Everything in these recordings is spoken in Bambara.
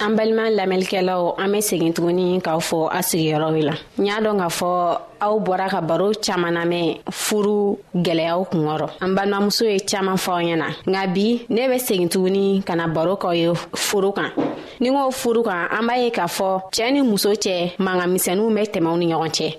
an balima lamɛnlikɛlaw an bɛ segin tuguni k'aw fɔ a sigiyɔrɔ la n y'a dɔn k'a fɔ aw bɔra ka baro caaman namɛn furu gwɛlɛyaw kungɔrɔ an balimamuso ye caaman fɔ aw ɲɛna nka bi ne bɛ segin tuguni ka na baro k'aw ye furu kan ni ko furu kan an b'a ye k'a fɔ cɛɛ ni muso cɛ mangamisɛnuw bɛ tɛmɛw ni ɲɔgɔn cɛ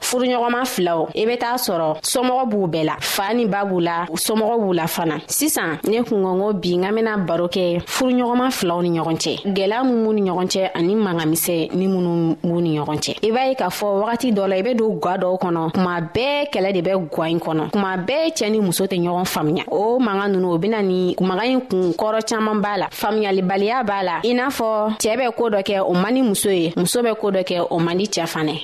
furuɲɔgɔnma filaw i e be t'a sɔrɔ somɔgɔ b'u bɛɛ la fa ni ba b'u la somɔgɔ b'u la fana sisan ne kungɔngo bi n ka bena baro kɛ furuɲɔgɔnma filaw ni ɲɔgɔn cɛ gwɛlɛya min b'u ni ɲɔgɔn cɛ ani mangamisɛ ni minnu b'u ni ɲɔgɔn cɛ i b'a ye k'a fɔ wagati dɔ la i be don gwa dɔw kɔnɔ kuma bɛɛ kɛlɛ de bɛ gwa ɲi kɔnɔ kuma bɛɛ cɛɛ ni muso tɛ ɲɔgɔn faamuya o manga nunu o bena ni maga ɲi kun kɔrɔ caaman b'a la faamuyalibaliya b'a la i n'a fɔ cɛɛ bɛ koo dɔ kɛ o man ni muso ye muso bɛ koo dɔ kɛ o man di cɛɛ fanɛ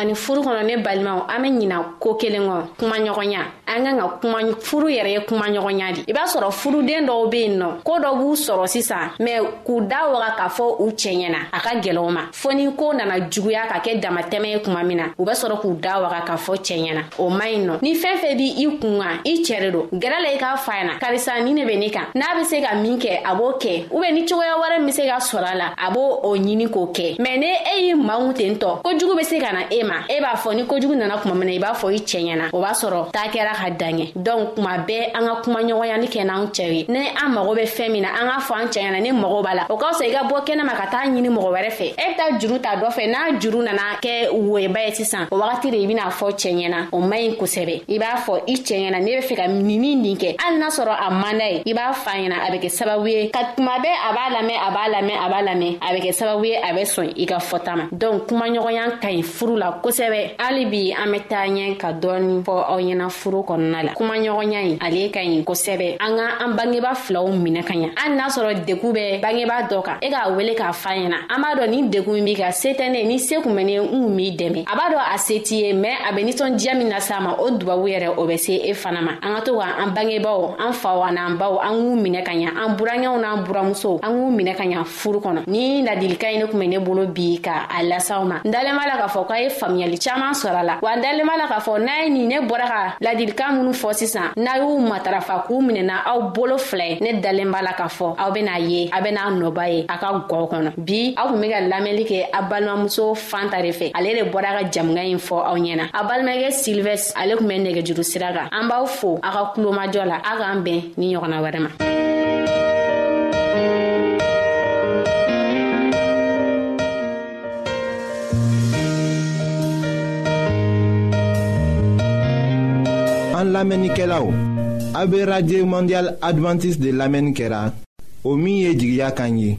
ani furu kɔnɔ ne balimaw an be ɲina ko kelen kɔ kumaɲɔgɔnya an kan ka kuma furu yɛrɛ ye kumaɲɔgɔnya di i b'a sɔrɔ furuden dɔw be yen nɔ ko dɔ b'u sɔrɔ sisan mɛ k'u da waga k'a fɔ u cɛɲɛna a ka gwɛlɛw ma fɔ ni ko nana juguya ka kɛ damatɛmɛ ye kuma min na u bɛ sɔrɔ k'u da waga k'a fɔ cɛɛ ɲɛna o man ɲi nɔ ni fɛn fɛn b' i kun kan i cɛɛ de don gɛrɛ la i k'a fa ɲɛna karisa ni ne bɛ ne kan n'a bɛ se ka min kɛ a b'o kɛ u bɛ ni cogoya wɛrɛ min bɛ se ka sɔrɔ a la a b'o o ɲini k'o kɛ mɛ ni e y'i manw ten tɔ kojugu bɛ se ka na e ma e b'a fɔ ni kojugu nana kuma min na i b'a fɔ i cɛɛ ɲɛna o b'a sɔrɔ taa kɛra ka daɲɛ dɔnku kuma bɛɛ an ka kuma ɲɔgɔnyali kɛ n'an cɛ ye ni an mago bɛ fɛn min na an k'a fɔ an cɛ ɲɛna ni mago b'a la o ka fisa i ka bɔ kɛnɛma ka taa ɲini mɔgɔ wɛrɛ fɛ e bɛ taa juru ta dɔ fɛ n'a juru nana kɛ woyeba ye sisan o wagati de i bɛna fɔ cɛ ɲɛna o man ɲi kosɛbɛ i b'a fɔ i cɛ ɲɛna ne bɛ fɛ ka nin ni nin kɛ hali n'a sɔrɔ a man d'a ye i b'a fa ɲɛna a bɛ kɛ sababu ye ka kuma bɛɛ a b'a lamɛn a b'a lamɛn a b'a lamɛn a bɛ kɛ sababu ye a bɛ sɔn i ka fɔta ma dɔnku kuma ɲɔgɔnya ka ɲi furu la kosɛbɛ hali bi an bɛ taa ɲɛ ka dɔɔni fɔ aw ɲɛna furu kɔnɔna la kumaɲɔgɔnya ye ale ka ɲi kosɛbɛ an ka an bangeba filaw minɛ ka ɲa hali n'a sɔrɔ degu bɛ bangeba dɔ kan e k'a wele k'a fa ɲɛna an b'a dɔn ni degu b'i ka se tɛ ne ni se kun bɛ ne n kun b'i dɛmɛ a b'a dɔn a se t'i ye mɛn a bɛ nisɔndiya min lase a ma o dubabu yɛrɛ o bɛ se e fana ma an ka to ka an bangebaw an faw an'an baw an k'u minɛ ka ɲa an burankɛw n'an buramusow an k'u minɛ ka ɲa furu kɔnɔ ni ladilikan ye ne tun bɛ ne bolo bi ka a lasaw ma n dalen b'a la k'a fɔ k'a ye faamuyali caman sɔrɔ a la wa n dalen b'a la k'a fɔ n'a ye nin ne bɔra ka ladilikan minnu fɔ sisan n'a y'u matarafa k'u minɛna aw bolo fila ye ne dalen b'a la k'a fɔ aw bɛna ye a bɛna nɔba ye a ka gɔw kɔnɔ bi aw tun bɛ ka lamɛnli kɛ a balimamuso fanta de fɛ ale de bɔra ka jamukan ɲi fɔ aw ɲɛna a balimakɛ silvɛ ale tun bɛ nɛgɛjuru sira kan an b'aw fo a ka kulomajɔ la a k'an bɛn ni ɲɔgɔnna wɛrɛ ma an lamɛnnikɛlaw a bɛ radio mondial adventiste de lamɛnni kɛra o min ye jigiya kan ye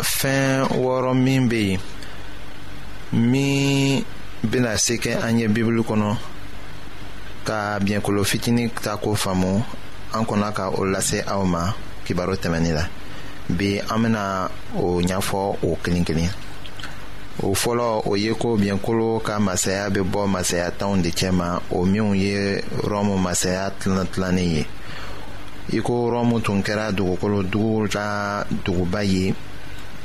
fɛn wɔɔrɔ min bɛ yen min bɛna se kɛ an ye bibulu kɔnɔ ka biɲɛkolo fitinin ta ko faamu an kɔnna ka o lase aw ma kibaru tɛmɛni la bi an bɛna o ɲɛfɔ o kelen kelen o fɔlɔ o ye ko biɲɛkolo ka masaya bɛ bɔ masaya tanw de cɛma o minnu ye rɔmu masaya tilan tilannen ye iko rɔmu tun kɛra dugukolo dugu la duguba ye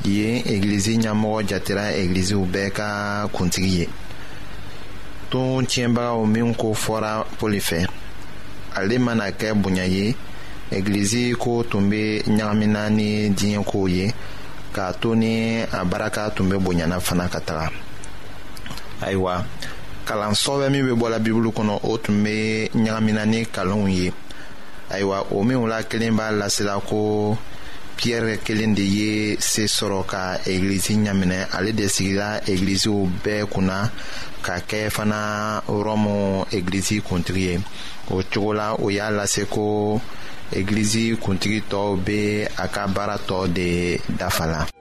yen egilizi ɲɛmɔgɔ jatera egiliziw bɛɛ ka kuntigi ye ton tiɲɛbagaw min ko fɔra poli fɛ ale mana kɛ bonya ye egilizi ko tun bɛ ɲagamina ni diɲɛ kow ye k'a to ni a baraka tun bɛ bonyana fana ka taga ayiwa kalan sɔbɛ min bɛ bɔla bibulu kɔnɔ o tun bɛ ɲagamina ni kalanw ye ayiwa o minw la kelen b'a lasela ko piyɛrɛ kelen de ye se sɔrɔ ka egilizi ɲaminɛ ale de sigila egiliziw bɛɛ kunna ka kɛ fana rɔmu egilizi kuntigi ye o cogo la o y'a lase ko egilizi kuntigi tɔw bɛ a ka baara tɔ de dafa la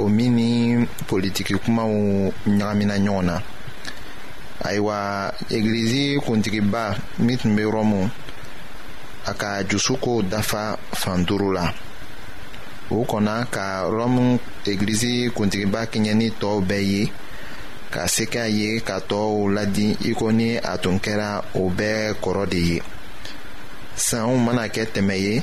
o min ni politiki kumaw ɲagamina ɲɔgɔn na ayiwa egilizi kuntigiba min tun bɛ rɔmu a ka jusuko dafa fan duuru la o kɔnna ka rɔmu egilizi kuntigiba kɛɲɛ ni tɔw bɛɛ ye ka se k'a ye ka tɔɔw ladi i ko ni a tun kɛra o bɛɛ kɔrɔ de ye sanw mana kɛ tɛmɛ ye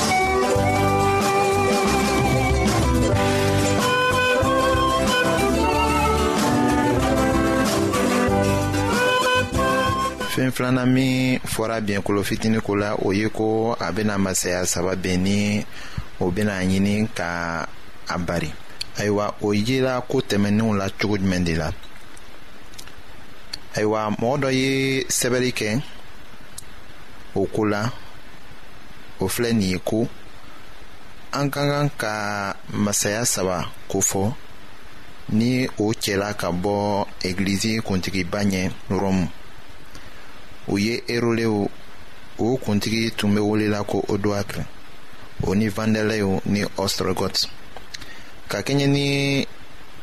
fɛn filanan min fɔra biɲɛkolo fitini ko la o ye ko a bɛna masaya saba bɛn ni o bɛna ɲini ka a bari ayiwa o yera ko tɛmɛnenw la cogo jumɛn de la ayiwa mɔgɔ dɔ ye sɛbɛnni kɛ o ko la o filɛ nin ye ko an ka kan ka masaya saba kofɔ ni o cɛla ka bɔ egilizi kuntigiba ɲɛ rɔmu o ye erolew o kuntigi tun bɛ welela ko odoakre o ni vandɛlɛw ni ɔstrɔgɔt ka kɛɲɛ ni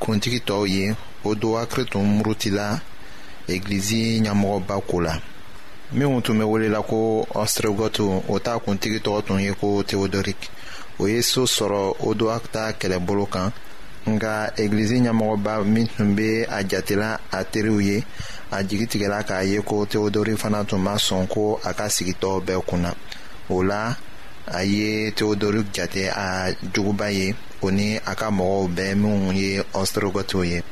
kuntigi tɔw ye odoakre tun murutila egilizi ɲɛmɔgɔba ko la minnu tun bɛ welela ko ɔstrogɔtu o t'a kuntigi tɔgɔ tun ye ko teodorik o ye so sɔrɔ odoakta kɛlɛbolo kan nka egilizi ɲɛmɔgɔba min tun bɛ a jatela a teriw ye a jigi tigɛla k'a ye ko teodori fana tun ma sɔn ko a ka sigitɔ bɛɛ kun na o la a ye teodori jate a juguba ye o ni a ka mɔgɔw bɛɛ minnu ye ɔstrogɔtiw ye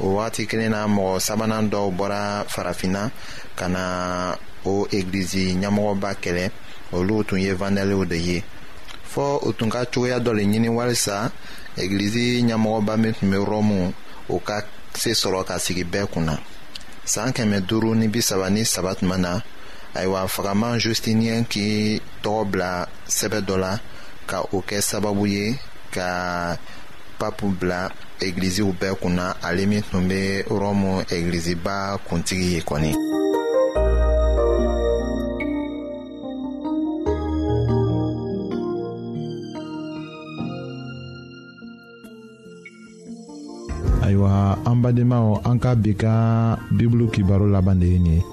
o wagati kelen na mɔgɔ sabanan dɔw bɔra farafinna ka na o egilizi ɲɛmɔgɔba kɛlɛ olu tun ye vandaliw de ye fɔɔ u tun ka cogoya dɔ le ɲini walisa egilizi ɲɛmɔgɔba min tun be rɔmu o ka se sɔrɔ ka sigi bɛɛ kun na saan kɛmɛ duuru ni bi saba ni saba tuma na ayiwa fagaman justiniyɛn k'i tɔgɔ bila sɛbɛ dɔ la ka o kɛ sababu ye ka papu bila egiliziw bɛɛ kunna ale min tun bɛ rɔmu egiliziba kuntigi ye kɔni. ayiwa an badenmaw an ka bi ka bibulu kibaro laban de ye nin ye